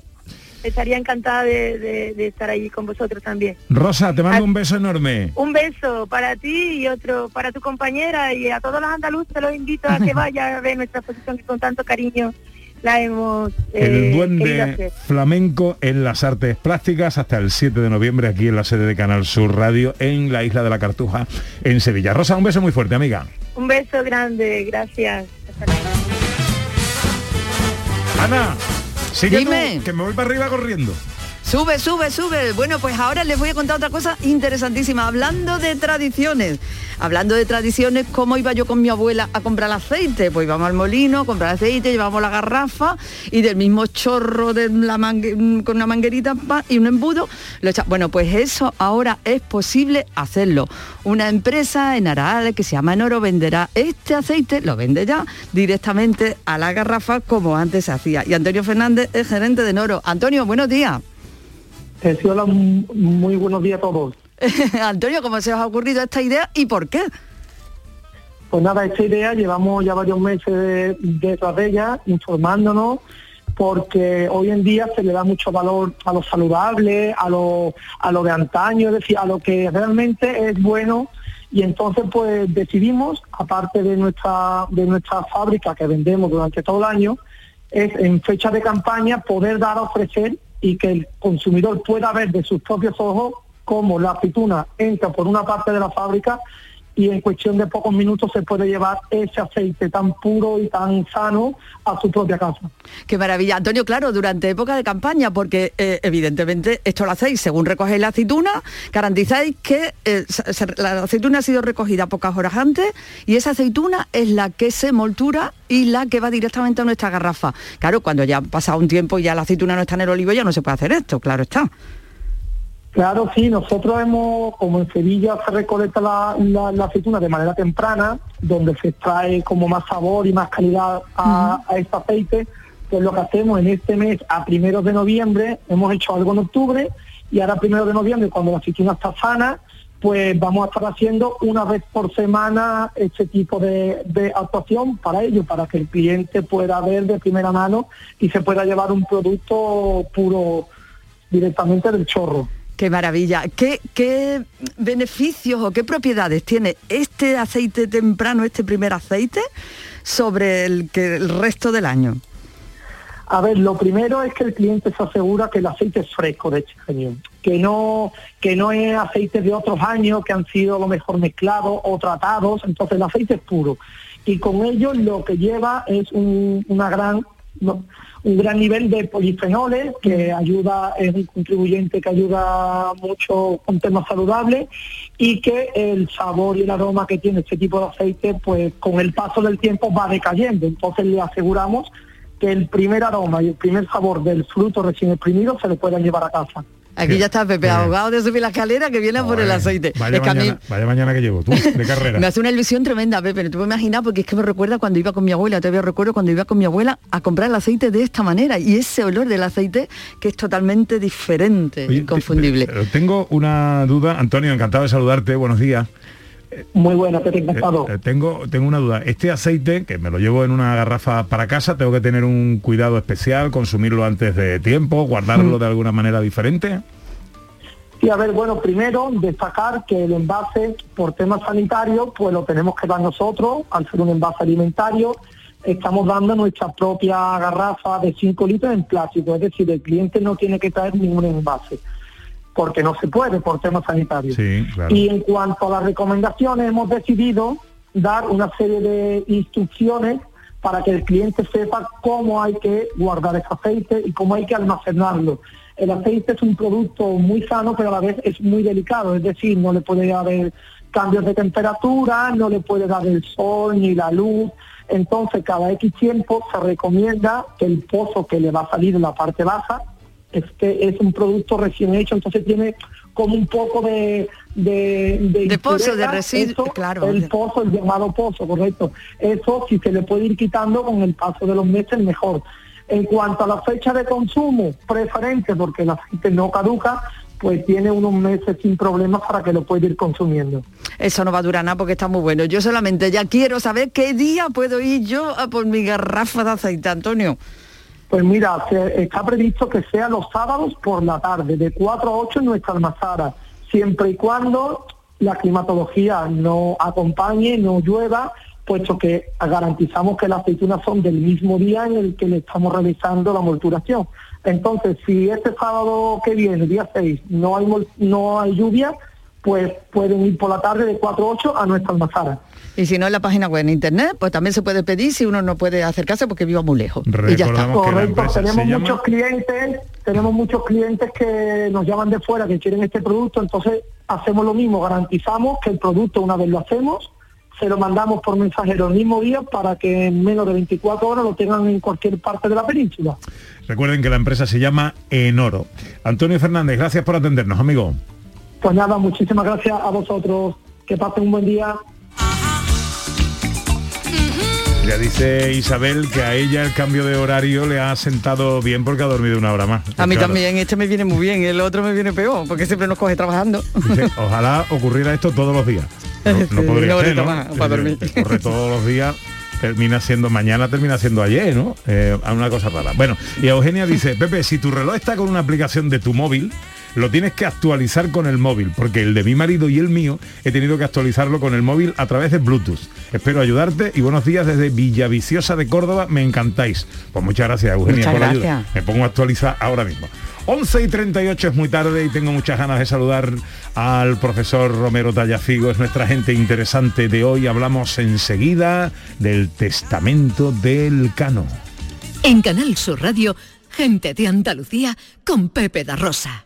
Estaría encantada de, de- de estar allí con vosotros también. Rosa, te mando un beso enorme. Un beso para ti y otro para tu compañera y a todos los andaluces los invito a que vayan a ver nuestra exposición que con tanto cariño la hemos eh, El querido duende flamenco en las artes plásticas hasta el 7 de noviembre aquí en la sede de Canal Sur Radio en la isla de la Cartuja en Sevilla. Rosa, un beso muy fuerte, amiga. Un beso grande, gracias. Hasta luego. Ana, sigue tú, Dime. que me voy para arriba corriendo. Sube, sube, sube. Bueno, pues ahora les voy a contar otra cosa interesantísima. Hablando de tradiciones, hablando de tradiciones, ¿cómo iba yo con mi abuela a comprar aceite? Pues íbamos al molino a comprar aceite, llevamos la garrafa y del mismo chorro de la con una manguerita y un embudo, lo Bueno, pues eso ahora es posible hacerlo. Una empresa en Araal que se llama Enoro venderá este aceite, lo vende ya directamente a la garrafa como antes se hacía. Y Antonio Fernández es gerente de Enoro. Antonio, buenos días. Eh, sí, hola, muy buenos días a todos. Antonio, ¿cómo se os ha ocurrido esta idea y por qué? Pues nada, esta idea llevamos ya varios meses de- detrás de ella, informándonos, porque hoy en día se le da mucho valor a lo saludable, a lo, a lo de antaño, es decir, a lo que realmente es bueno. Y entonces pues decidimos, aparte de nuestra, de nuestra fábrica que vendemos durante todo el año, es en fecha de campaña poder dar a ofrecer y que el consumidor pueda ver de sus propios ojos cómo la aceituna entra por una parte de la fábrica y en cuestión de pocos minutos se puede llevar ese aceite tan puro y tan sano a su propia casa. Qué maravilla. Antonio, claro, durante época de campaña, porque eh, evidentemente esto lo hacéis según recogéis la aceituna, garantizáis que eh, la aceituna ha sido recogida pocas horas antes y esa aceituna es la que se moltura y la que va directamente a nuestra garrafa. Claro, cuando ya ha pasado un tiempo y ya la aceituna no está en el olivo, ya no se puede hacer esto, claro está. Claro, sí, nosotros hemos, como en Sevilla se recolecta la, la- la aceituna de manera temprana, donde se extrae como más sabor y más calidad a, a este aceite, pues lo que hacemos en este mes, a primeros de noviembre, hemos hecho algo en octubre, y ahora a primeros de noviembre, cuando la aceituna está sana, pues vamos a estar haciendo una vez por semana este tipo de, de actuación para ello, para que el cliente pueda ver de primera mano y se pueda llevar un producto puro directamente del chorro. Qué maravilla. ¿Qué, qué beneficios o qué propiedades tiene este aceite temprano, este primer aceite, sobre el, que el resto del año? A ver, lo primero es que el cliente se asegura que el aceite es fresco de este año, que no, que no es aceite de otros años que han sido a lo mejor mezclados o tratados, entonces el aceite es puro. Y con ello lo que lleva es un, una gran, no, un gran nivel de polifenoles que ayuda, es un contribuyente que ayuda mucho con temas saludables y que el sabor y el aroma que tiene este tipo de aceite, pues con el paso del tiempo va decayendo. Entonces le aseguramos que el primer aroma y el primer sabor del fruto recién exprimido se lo puedan llevar a casa. Aquí ya está Pepe, ahogado de subir la escalera que viene a por el aceite. Vaya, Es que a mí mañana, vaya mañana que llevo tú, de carrera. me hace una ilusión tremenda, Pepe, no te puedo imaginar porque es que me recuerda cuando iba con mi abuela, todavía recuerdo cuando iba con mi abuela a comprar el aceite de esta manera y ese olor del aceite que es totalmente diferente, Oye, inconfundible. Pero tengo una duda, Antonio, encantado de saludarte, buenos días. Muy buena, Pepe, encantado. Eh, eh, tengo, tengo una duda. Este aceite, que me lo llevo en una garrafa para casa, tengo que tener un cuidado especial, consumirlo antes de tiempo, guardarlo de alguna manera diferente. Sí, a ver, bueno, primero destacar que el envase por temas sanitarios, pues lo tenemos que dar nosotros, al ser un envase alimentario, estamos dando nuestra propia garrafa de 5 litros en plástico, es decir, el cliente no tiene que traer ningún envase, porque no se puede por temas sanitarios. Sí, claro. Y en cuanto a las recomendaciones, hemos decidido dar una serie de instrucciones para que el cliente sepa cómo hay que guardar ese aceite y cómo hay que almacenarlo. El aceite es un producto muy sano, pero a la vez es muy delicado, es decir, no le puede haber cambios de temperatura, no le puede dar el sol ni la luz. Entonces, cada X tiempo se recomienda que el pozo que le va a salir en la parte baja este es un producto recién hecho, entonces tiene como un poco de de, De pozo, de residuo, claro. el pozo, el llamado pozo, correcto. Eso si se le puede ir quitando con el paso de los meses mejor. En cuanto a la fecha de consumo preferente, porque el aceite no caduca, pues tiene unos meses sin problemas para que lo pueda ir consumiendo. Eso no va a durar nada porque está muy bueno. Yo solamente ya quiero saber qué día puedo ir yo a por mi garrafa de aceite, Antonio. Pues mira, está previsto que sea los sábados por la tarde, de 4 a 8 en nuestra almazara, siempre y cuando la climatología no acompañe, no llueva, puesto que garantizamos que las aceitunas son del mismo día en el que le estamos realizando la molturación. Entonces, si este sábado que viene, día 6, no hay, no hay lluvia, pues pueden ir por la tarde de 4 a 8 a nuestra almazara. Y si no en la página web en internet, pues también se puede pedir si uno no puede acercarse porque viva muy lejos. y ya está. Correcto, tenemos muchos clientes, tenemos muchos clientes que nos llaman de fuera que quieren este producto, entonces hacemos lo mismo, garantizamos que el producto una vez lo hacemos, se lo mandamos por mensajero el mismo día para que en menos de 24 horas lo tengan en cualquier parte de la península. Recuerden que la empresa se llama Enoro. Antonio Fernández, gracias por atendernos, amigo. Pues nada, muchísimas gracias a vosotros, que pasen un buen día. Ya dice Isabel que a ella el cambio de horario le ha sentado bien porque ha dormido una hora más. A mí Claro. también, este me viene muy bien, el otro me viene peor, porque siempre nos coge trabajando. Dice, Ojalá ocurriera esto todos los días. No, no Sí, podría más para dormir. Corre todos los días, termina siendo mañana, termina siendo ayer, ¿no? Eh, una cosa rara. Bueno, y Eugenia dice, Pepe, si tu reloj está con una aplicación de tu móvil, lo tienes que actualizar con el móvil, porque el de mi marido y el mío he tenido que actualizarlo con el móvil a través de Bluetooth. Espero ayudarte y buenos días desde Villaviciosa de Córdoba, me encantáis. Pues muchas gracias, Eugenia, Muchas por la ayuda. gracias. Me pongo a actualizar ahora mismo. 11 y 38 es muy tarde y tengo muchas ganas de saludar al profesor Romero Tallafigo, es nuestra gente interesante de hoy. Hablamos enseguida del testamento del Cano. En Canal Sur Radio, gente de Andalucía con Pepe da Rosa.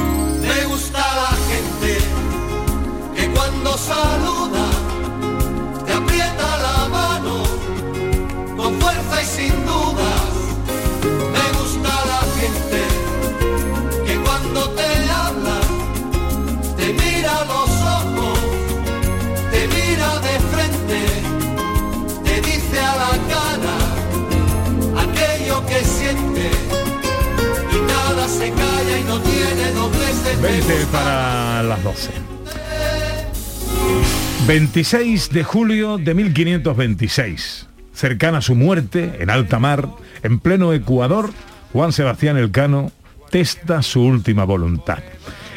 20 para las 12. 26 de julio de 1526. Cercana a su muerte, en alta mar, en pleno Ecuador, Juan Sebastián Elcano testa su última voluntad.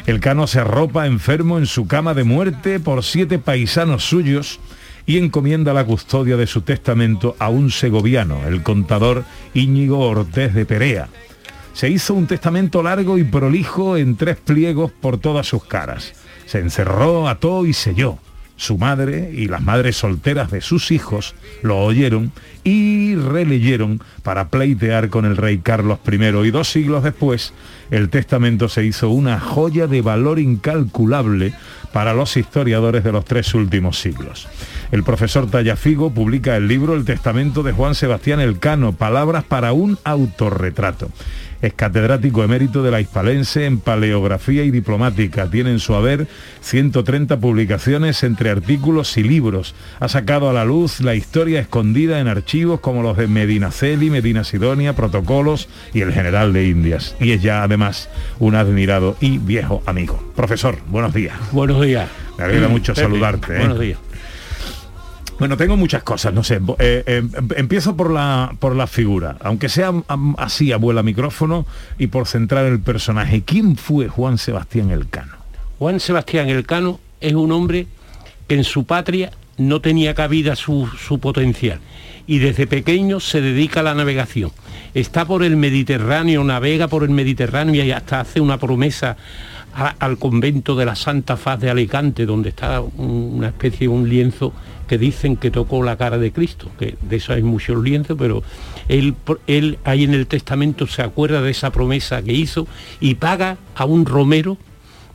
Elcano se arropa enfermo en su cama de muerte por siete paisanos suyos y encomienda la custodia de su testamento a un segoviano, el contador Íñigo Ortiz de Perea. Se hizo un testamento largo y prolijo en tres pliegos por todas sus caras. Se encerró, ató y selló. Su madre y las madres solteras de sus hijos lo oyeron y releyeron para pleitear con el rey Carlos I y dos siglos después el testamento se hizo una joya de valor incalculable para los historiadores de los tres últimos siglos. El profesor Tallafigo publica el libro El testamento de Juan Sebastián Elcano, Palabras para un autorretrato. Es catedrático emérito de la Hispalense en Paleografía y Diplomática. Tiene en su haber 130 publicaciones entre artículos y libros. Ha sacado a la luz la historia escondida en archivos como los de Medinaceli, Medina Sidonia, Protocolos y el General de Indias. Y es ya además un admirado y viejo amigo. Profesor, buenos días. Buenos días. Me alegra mucho Pepe, saludarte. ¿eh? Buenos días. Bueno, tengo muchas cosas, no sé. eh, eh, empiezo por la, por la figura, aunque sea así, abuela micrófono, y por centrar el personaje. ¿Quién fue Juan Sebastián Elcano? Juan Sebastián Elcano es un hombre que en su patria no tenía cabida su, su potencial y desde pequeño se dedica a la navegación. Está por el Mediterráneo, navega por el Mediterráneo y hasta hace una promesa a- al convento de la Santa Faz de Alicante, donde está un- una especie de un lienzo que dicen que tocó la cara de Cristo, que de eso hay muchos lienzos, pero él, él ahí en el testamento se acuerda de esa promesa que hizo y paga a un romero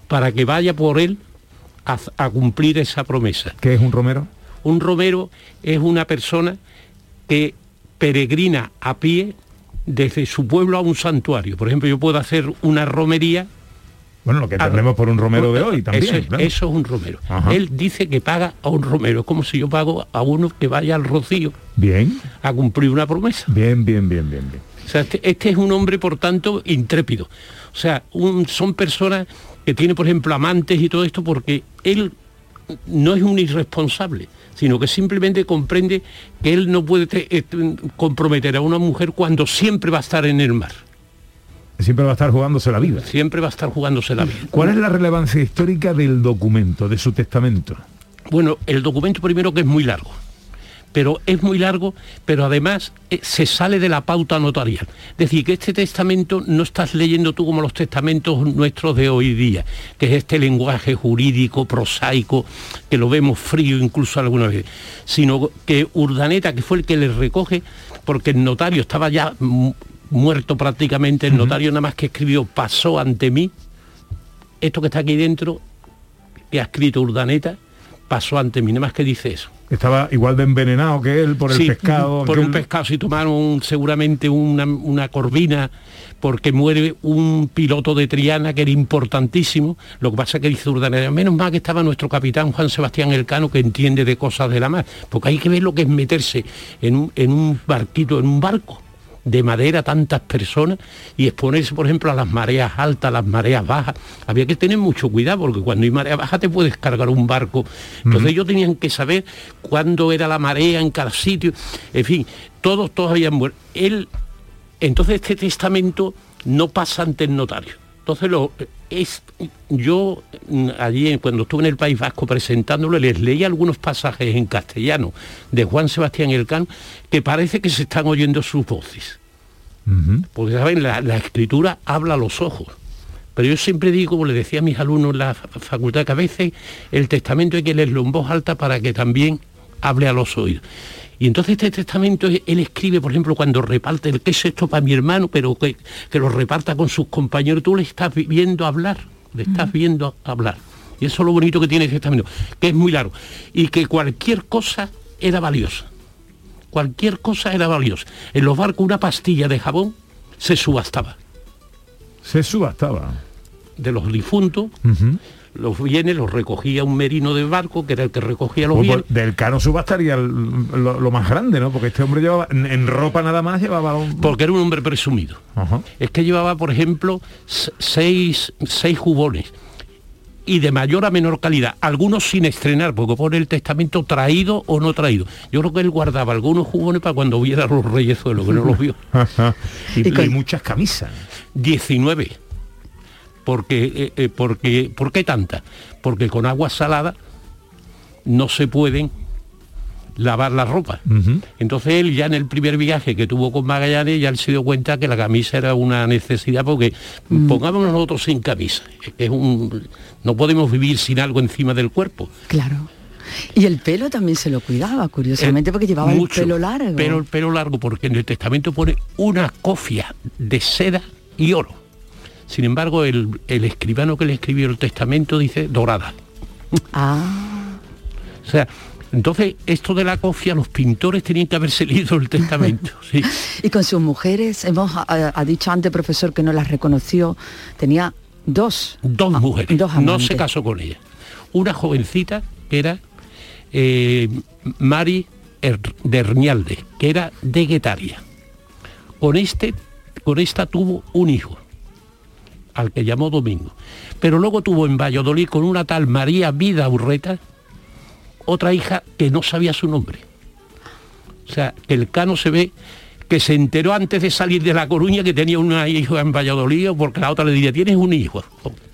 para que vaya por él a, a cumplir esa promesa. ¿Qué es un romero? Un romero es una persona que peregrina a pie desde su pueblo a un santuario. Por ejemplo, yo puedo hacer una romería. Bueno, lo que tenemos por un romero de hoy también. Eso, es- claro. eso es un romero. Ajá. Él dice que paga a un romero. Como si yo pago a uno que vaya al rocío Bien, a cumplir una promesa. bien, bien, bien, bien, bien. O sea, este, este es un hombre, por tanto, intrépido. O sea, un- son personas que tienen, por ejemplo, amantes y todo esto porque él no es un irresponsable, sino que simplemente comprende que él no puede te- eh, comprometer a una mujer cuando siempre va a estar en el mar. Siempre va a estar jugándose la vida. Siempre va a estar jugándose la vida. ¿Cuál es la relevancia histórica del documento, de su testamento? Bueno, el documento primero que es muy largo, pero es muy largo, pero además eh, se sale de la pauta notarial. Es decir, que este testamento no estás leyendo tú como los testamentos nuestros de hoy día, que es este lenguaje jurídico, prosaico, que lo vemos frío incluso alguna vez, sino que Urdaneta, que fue el que le recoge, porque el notario estaba ya mu- muerto prácticamente, el notario nada más que escribió pasó ante mí, esto que está aquí dentro, que ha escrito Urdaneta, pasó ante mí, nada más que dice eso. Estaba igual de envenenado que él por el Sí, pescado. Por un pescado, si tomaron seguramente una, una corvina, porque muere un piloto de Triana que era importantísimo. Lo que pasa es que dice Urdaneta, menos mal que estaba nuestro capitán Juan Sebastián Elcano que entiende de cosas de la mar, porque hay que ver lo que es meterse en un, en un barquito, en un barco de madera tantas personas y exponerse por ejemplo a las mareas altas, a las mareas bajas. Había que tener mucho cuidado porque cuando hay marea baja te puedes cargar un barco. Entonces ellos tenían que saber cuándo era la marea en cada sitio. En fin, todos, todos habían muerto. Él, entonces este testamento no pasa ante el notario. Entonces lo es yo mm, allí cuando estuve en el País Vasco presentándolo les leí algunos pasajes en castellano de Juan Sebastián Elcano que parece que se están oyendo sus voces. Porque saben, la, la escritura habla a los ojos. Pero yo siempre digo, como le decía a mis alumnos en la fa- facultad, que a veces el testamento hay que leerlo en voz alta para que también hable a los oídos. Y entonces este testamento, él escribe, por ejemplo, cuando reparte el qué es esto para mi hermano, pero que, que lo reparta con sus compañeros, tú le estás vi- viendo hablar, le estás viendo hablar. Y eso es lo bonito que tiene este testamento, que es muy largo. Y que cualquier cosa era valiosa. Cualquier cosa era valiosa. En los barcos una pastilla de jabón se subastaba. Se subastaba. De los difuntos, los bienes los recogía un merino de barco, que era el que recogía los Pues, bienes. pues, del cano subastaría lo, lo más grande, ¿no? Porque este hombre llevaba, en, en ropa nada más llevaba un... Porque era un hombre presumido. Es que llevaba, por ejemplo, seis, seis jubones. Y de mayor a menor calidad, algunos sin estrenar, porque pone el testamento traído o no traído. Yo creo que él guardaba algunos jubones para cuando viera los reyezuelos, que no los vio. y, Y con- y muchas camisas. 19. Porque, eh, eh, porque, ¿Por qué tantas? Porque con agua salada no se pueden lavar la ropa. Entonces él ya en el primer viaje que tuvo con Magallanes ya él se dio cuenta que la camisa era una necesidad porque pongámonos nosotros sin camisa. Es un, no podemos vivir sin algo encima del cuerpo. Claro. Y el pelo también se lo cuidaba, curiosamente, Eh, porque llevaba mucho, el pelo largo. Pero el pelo largo, porque en el testamento pone una cofia de seda y oro. Sin embargo, el, el escribano que le escribió el testamento dice dorada. Ah. O sea, entonces esto de la cofia, los pintores tenían que haberse leído el testamento. sí. Y con sus mujeres, hemos ha, ha dicho antes, profesor, que no las reconoció. Tenía dos. Dos mujeres. dos no se casó con ella. Una jovencita que era eh, Mari Er- de Hernialde, que era de Guetaria. Con, este, con esta tuvo un hijo, al que llamó Domingo. Pero luego tuvo en Valladolid con una tal María Vida Urreta, otra hija que no sabía su nombre. O sea, que el cano se ve que se enteró antes de salir de La Coruña que tenía una hija en Valladolid, porque la otra le diría, tienes un hijo,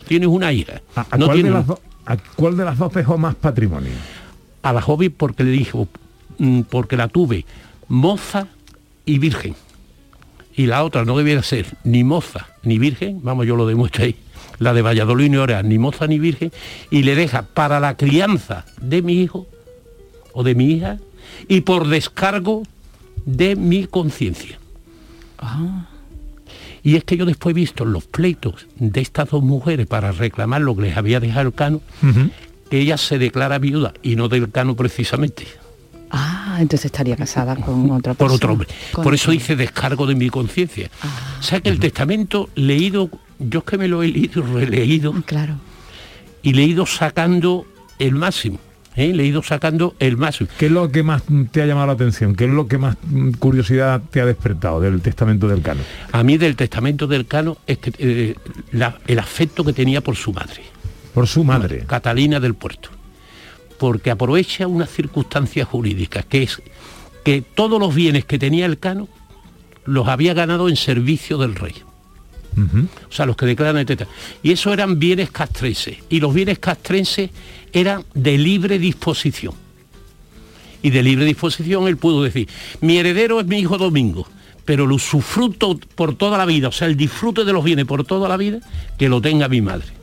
tienes una hija. ¿A, a No cuál, de las un- do- a cuál de las dos dejó más patrimonio? a la joven porque le dijo, mm, porque la tuve moza y virgen. Y la otra no debiera ser ni moza ni virgen, vamos, yo lo demuestro ahí, la de Valladolid no era ni moza ni virgen, y le deja para la crianza de mi hijo o de mi hija y por descargo de mi conciencia. Y es que yo después he visto los pleitos de estas dos mujeres para reclamar lo que les había dejado el cano, que ella se declara viuda y no del cano precisamente, Ah, entonces estaría casada con otra por persona. otro hombre. Con Por eso dice descargo de mi conciencia. O sea que el testamento leído, yo es que me lo he leído y releído. Claro. Y leído sacando el máximo. ¿eh? Leído sacando el máximo. ¿Qué es lo que más te ha llamado la atención? ¿Qué es lo que más curiosidad te ha despertado del testamento del cano? A mí del testamento del cano es que eh, la- el afecto que tenía por su madre. Por su madre. Catalina del Puerto. Porque aprovecha una circunstancia jurídica, que es que todos los bienes que tenía el cano los había ganado en servicio del rey. O sea, los que declaran etc. Y eso eran bienes castrenses. Y los bienes castrenses eran de libre disposición. Y de libre disposición él pudo decir, mi heredero es mi hijo Domingo, pero el usufructo por toda la vida, o sea, el disfrute de los bienes por toda la vida, que lo tenga mi madre.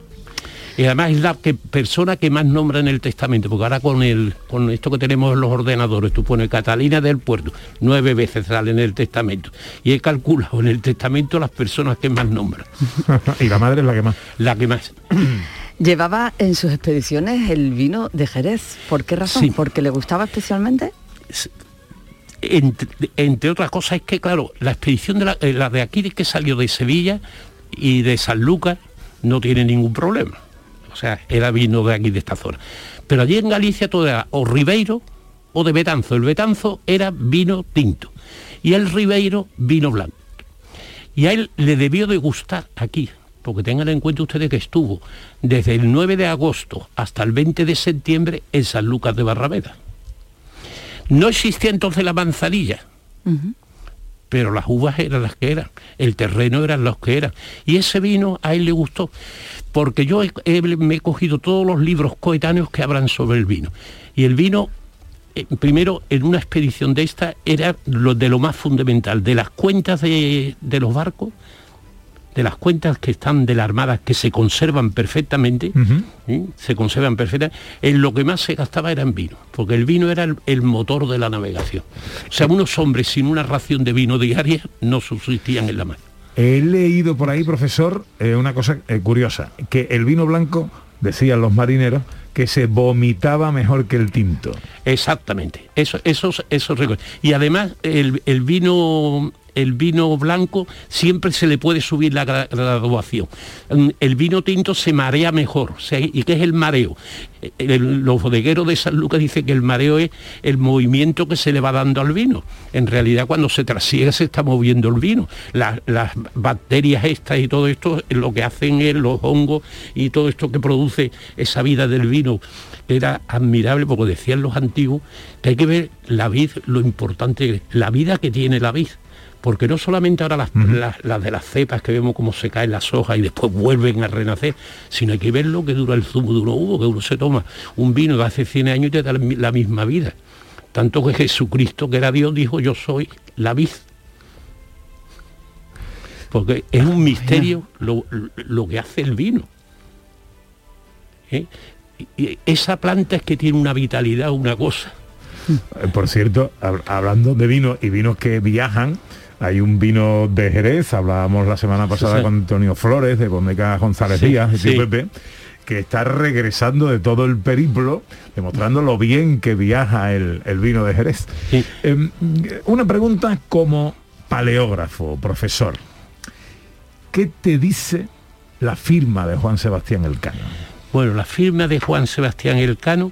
Y además es la que, persona que más nombra en el testamento, porque ahora con, el, con esto que tenemos en los ordenadores, tú pones Catalina del Puerto, nueve veces sale en el testamento. Y he calculado en el testamento las personas que más nombran. y la madre es la que más. La que más. Llevaba en sus expediciones el vino de Jerez. ¿Por qué razón? Sí. ¿Porque le gustaba especialmente? entre, entre otras cosas es que, claro, la expedición de la, eh, la de aquí que salió de Sevilla y de San Lucas no tiene ningún problema. O sea, era vino de aquí de esta zona. Pero allí en Galicia todo era o Ribeiro o de Betanzo. El Betanzo era vino tinto y el Ribeiro vino blanco. Y a él le debió de gustar aquí, porque tengan en cuenta ustedes que estuvo desde el 9 de agosto hasta el 20 de septiembre en San Lucas de Barrameda. No existía entonces la manzanilla, pero las uvas eran las que eran, el terreno eran los que eran. Y ese vino a él le gustó, porque yo he- me he cogido todos los libros coetáneos que hablan sobre el vino. Y el vino, eh, primero, en una expedición de esta, era lo de lo más fundamental, de las cuentas de, de los barcos, de las cuentas que están de la Armada, que se conservan perfectamente, ¿sí? se conservan perfectamente, en lo que más se gastaba era en vino, porque el vino era el, el motor de la navegación. O sea, unos hombres sin una ración de vino diaria no subsistían en la mar. He leído por ahí, profesor, eh, una cosa eh, curiosa, que el vino blanco, decían los marineros, que se vomitaba mejor que el tinto. Exactamente, eso, esos, esos récords. Y además el, el vino el vino blanco siempre se le puede subir la gra- graduación. Mm, El vino tinto se marea mejor. ¿Y qué es el mareo? Eh, los bodegueros de San Lucas dicen que el mareo es el movimiento que se le va dando al vino. En realidad cuando se trasiega se está moviendo el vino. La- las bacterias estas y todo esto eh, lo que hacen es los hongos y todo esto que produce esa vida del vino era admirable porque decían los antiguos que hay que ver la vid, lo importante, la vida que tiene la vid. Porque no solamente ahora las, las- las de las cepas que vemos cómo se caen las hojas y después vuelven a renacer, sino hay que ver lo que dura el zumo de uno uvo, que uno se toma un vino de hace 100 años y te da la mi- la misma vida. Tanto que Jesucristo, que era Dios, dijo, yo soy la vid. Porque es un misterio lo, lo que hace el vino. ¿eh? Y- esa planta es que tiene una vitalidad, una cosa. Eh, Por cierto, hab- hablando de vino y vinos que viajan, hay un vino de Jerez, hablábamos la semana pasada sí. con Antonio Flores, de Boneca González Sí, Díaz, sí. Pepe, que está regresando de todo el periplo, demostrando lo bien que viaja el, el vino de Jerez. Em, una pregunta como paleógrafo, profesor. ¿Qué te dice la firma de Juan Sebastián Elcano? Bueno, la firma de Juan Sebastián Elcano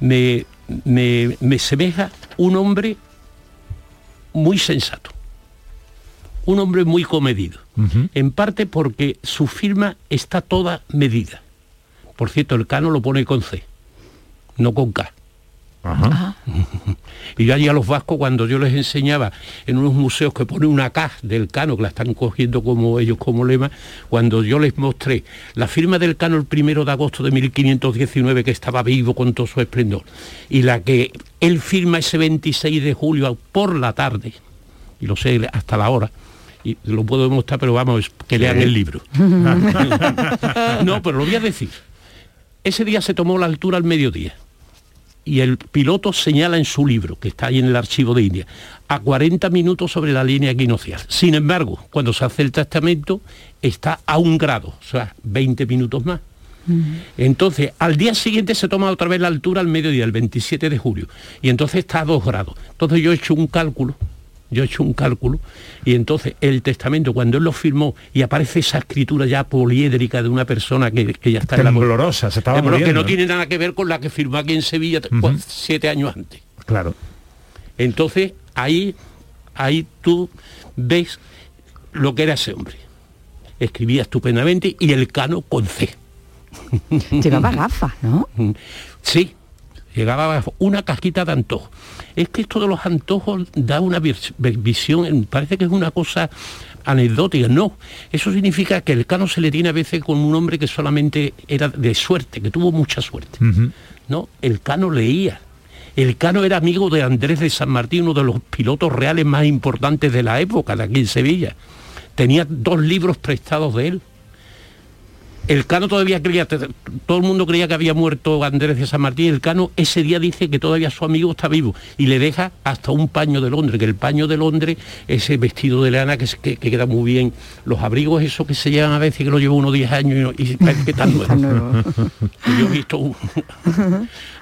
me, me, me semeja un hombre muy sensato, un hombre muy comedido, en parte porque su firma está toda medida. Por cierto, el cano lo pone con C, no con K. Y yo allí a los vascos, cuando yo les enseñaba en unos museos que pone una K del Cano, que la están cogiendo como ellos como lema, cuando yo les mostré la firma del Cano el primero de agosto de 1519, que estaba vivo con todo su esplendor, y la que él firma ese 26 de julio por la tarde, y lo sé hasta la hora, y lo puedo demostrar, pero vamos, que lean el libro. no, pero lo voy a decir. Ese día se tomó la altura al mediodía y el piloto señala en su libro, que está ahí en el archivo de India, a 40 minutos sobre la línea equinoccial. Sin embargo, cuando se hace el testamento, está a un grado, o sea, 20 minutos más. Entonces, al día siguiente se toma otra vez la altura al mediodía, el 27 de julio, y entonces está a 2 grados. Entonces yo he hecho un cálculo, yo he hecho un cálculo, y entonces el testamento, cuando él lo firmó, y aparece esa escritura ya poliédrica de una persona que, que ya está en la Temblorosa, se estaba Temblorosa, que no tiene nada que ver con la que firmó aquí en Sevilla cu- siete años antes. Claro. Entonces, ahí, ahí tú ves lo que era ese hombre. Escribía estupendamente y el cano con C. Llevaba gafas, ¿no? Sí, Llegaba una cajita de antojos. Es que esto de los antojos da una vis- visión, parece que es una cosa anecdótica. No, eso significa que el cano se le tiene a veces con un hombre que solamente era de suerte, que tuvo mucha suerte. No, el Cano leía. El Cano era amigo de Andrés de San Martín, uno de los pilotos reales más importantes de la época, de aquí en Sevilla. Tenía dos libros prestados de él. El Cano todavía creía, todo el mundo creía que había muerto Andrés de San Martín. El Cano ese día dice que todavía su amigo está vivo y le deja hasta un paño de Londres, que el paño de Londres, ese vestido de lana que, que- que queda muy bien, los abrigos esos que se llevan a veces que lo lleva uno 10 años y, parece que están nuevos. Yo he visto un-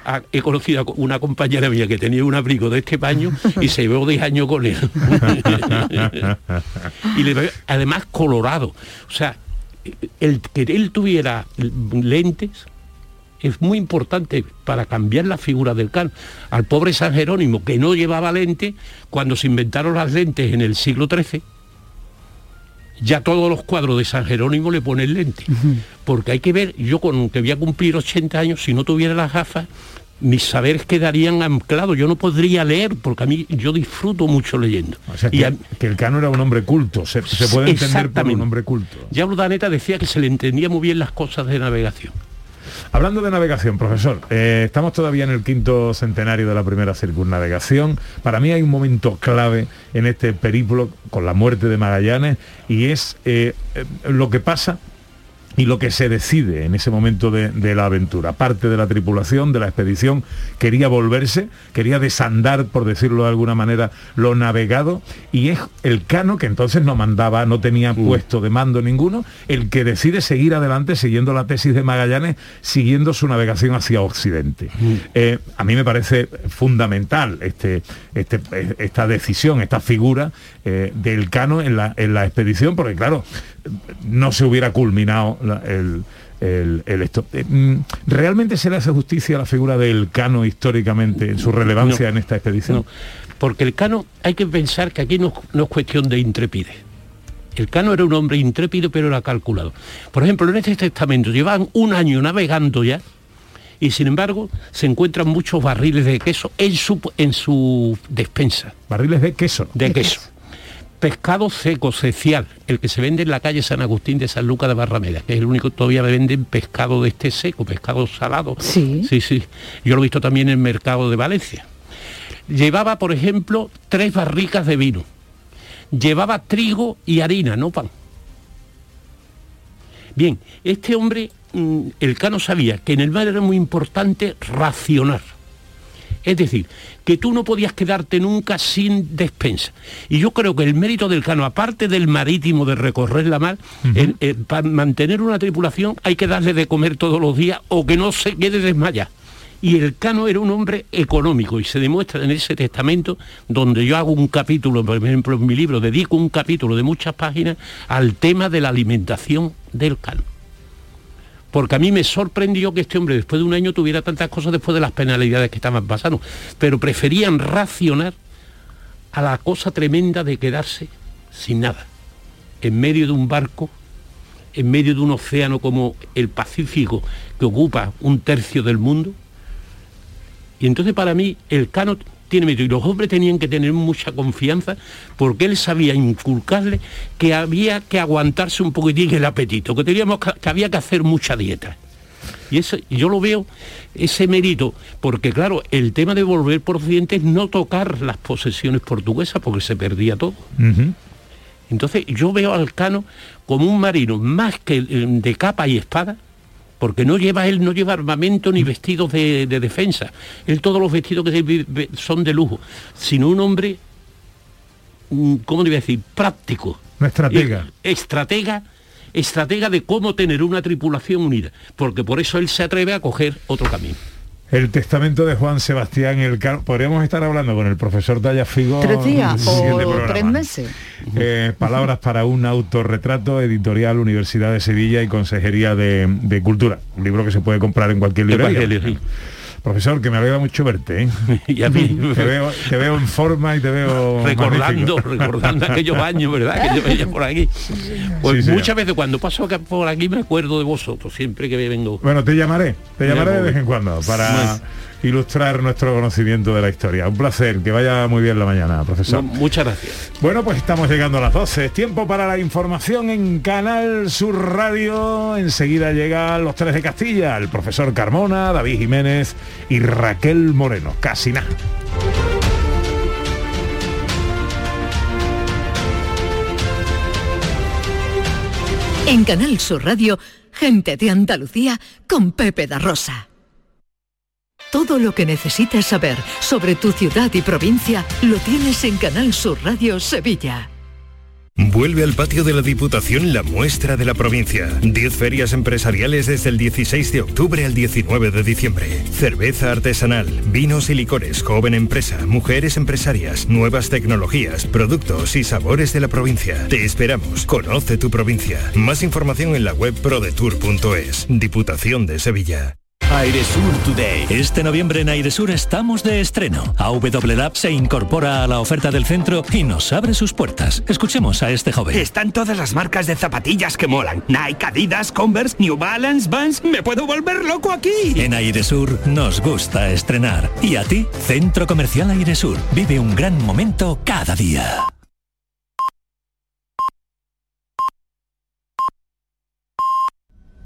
a- he conocido a una compañera mía que tenía un abrigo de este paño y se llevó 10 años con él. y le además colorado. O sea, el que él tuviera lentes es muy importante para cambiar la figura del can. Al pobre San Jerónimo, que no llevaba lente, cuando se inventaron las lentes en el siglo XIII, ya todos los cuadros de San Jerónimo le ponen lente. Porque hay que ver, yo con que voy a cumplir 80 años, si no tuviera las gafas, mis saberes quedarían anclados. Yo no podría leer, porque a mí yo disfruto mucho leyendo. O sea, Y que, a- que el Cano era un hombre culto, se, se puede entender por un hombre culto. Ya Urdaneta decía que se le entendía muy bien las cosas de navegación. Hablando de navegación, profesor, eh, estamos todavía en el quinto centenario de la primera circunnavegación. Para mí hay un momento clave en este periplo con la muerte de Magallanes y es eh, eh, lo que pasa y lo que se decide en ese momento de, de la aventura. Parte de la tripulación, de la expedición, quería volverse, quería desandar, por decirlo de alguna manera, lo navegado, y es el cano, que entonces no mandaba, no tenía puesto de mando ninguno, el que decide seguir adelante siguiendo la tesis de Magallanes, siguiendo su navegación hacia Occidente. Eh, a mí me parece fundamental este, este, esta decisión, esta figura eh, del cano en la, en la expedición, porque claro, no se hubiera culminado la- el, el- el esto. Eh, mm, ¿Realmente se le hace justicia a la figura del cano históricamente en su relevancia No, en esta expedición? no, porque el Cano, hay que pensar que aquí no, no es cuestión de intrepidez. El Cano era un hombre intrépido, pero era calculado. Por ejemplo, en este testamento llevan un año navegando ya y sin embargo se encuentran muchos barriles de queso en su, en su despensa. ¿Barriles de queso? De queso. Pescado seco, cecial, el que se vende en la calle San Agustín de San Lucas de Barrameda, que es el único que todavía venden pescado de este seco, pescado salado. Sí. Sí, sí. Yo lo he visto también en el mercado de Valencia. Llevaba, por ejemplo, tres barricas de vino. Llevaba trigo y harina, no pan. Bien, este hombre, mm, el Cano sabía que en el mar era muy importante racionar. Es decir, que tú no podías quedarte nunca sin despensa. Y yo creo que el mérito del Cano, aparte del marítimo de recorrer la mar, el- el- para mantener una tripulación hay que darle de comer todos los días o que no se quede desmayado. Y el Cano era un hombre económico y se demuestra en ese testamento donde yo hago un capítulo, por ejemplo en mi libro dedico un capítulo de muchas páginas al tema de la alimentación del Cano. Porque a mí me sorprendió que este hombre después de un año tuviera tantas cosas después de las penalidades que estaban pasando. Pero preferían racionar a la cosa tremenda de quedarse sin nada. En medio de un barco, en medio de un océano como el Pacífico, que ocupa un tercio del mundo. Y entonces para mí el Cano tiene mérito. Y los hombres tenían que tener mucha confianza porque él sabía inculcarle que había que aguantarse un poquitín el apetito, que, teníamos que, que había que hacer mucha dieta. Y eso, yo lo veo, ese mérito, porque claro, el tema de volver por Occidente es no tocar las posesiones portuguesas porque se perdía todo. Entonces yo veo al Cano como un marino más que eh, de capa y espada, porque no lleva él no lleva armamento ni vestidos de, de defensa. Él todos los vestidos que se son de lujo, sino un hombre, mm, ¿cómo te voy a decir? Práctico. Un estratega. Estratega, estratega de cómo tener una tripulación unida, porque por eso él se atreve a coger otro camino. El testamento de Juan Sebastián Elcano. Podríamos estar hablando con el profesor Tallafigo. Tres días o tres meses. Eh, palabras para un autorretrato, editorial Universidad de Sevilla y Consejería de, de Cultura. Un libro que se puede comprar en cualquier librería. Profesor, que me alegra mucho verte, ¿eh? y a mí te, veo, te veo en forma y te veo recordando, magnífico. recordando aquellos años, ¿verdad? Que yo veía por aquí. Pues Sí, señor. muchas veces cuando paso acá por aquí me acuerdo de vosotros, siempre que vengo. Bueno, te llamaré, te llamaré de vez en cuando para Más. Ilustrar nuestro conocimiento de la historia. Un placer, que vaya muy bien la mañana, profesor. No, muchas gracias. Bueno, pues estamos llegando a las 12. Es tiempo para la información en Canal Sur Radio. Enseguida llegan los tres de Castilla, el profesor Carmona, David Jiménez y Raquel Moreno. Casi nada. En Canal Sur Radio, gente de Andalucía con Pepe da Rosa. Todo lo que necesitas saber sobre tu ciudad y provincia lo tienes en Canal Sur Radio Sevilla. Vuelve al patio de la Diputación la muestra de la provincia. 10 ferias empresariales desde el 16 de octubre al 19 de diciembre. Cerveza artesanal, vinos y licores, joven empresa, mujeres empresarias, nuevas tecnologías, productos y sabores de la provincia. Te esperamos. Conoce tu provincia. Más información en la web prodetour.es. Diputación de Sevilla. Airesur Today. Este noviembre en Airesur estamos de estreno. AW Lab se incorpora a la oferta del centro y nos abre sus puertas. Escuchemos a este joven. Están todas las marcas de zapatillas que molan. Nike, Adidas, Converse, New Balance, Vans. Me puedo volver loco aquí. En Airesur nos gusta estrenar. Y a ti, Centro Comercial Airesur. Vive un gran momento cada día.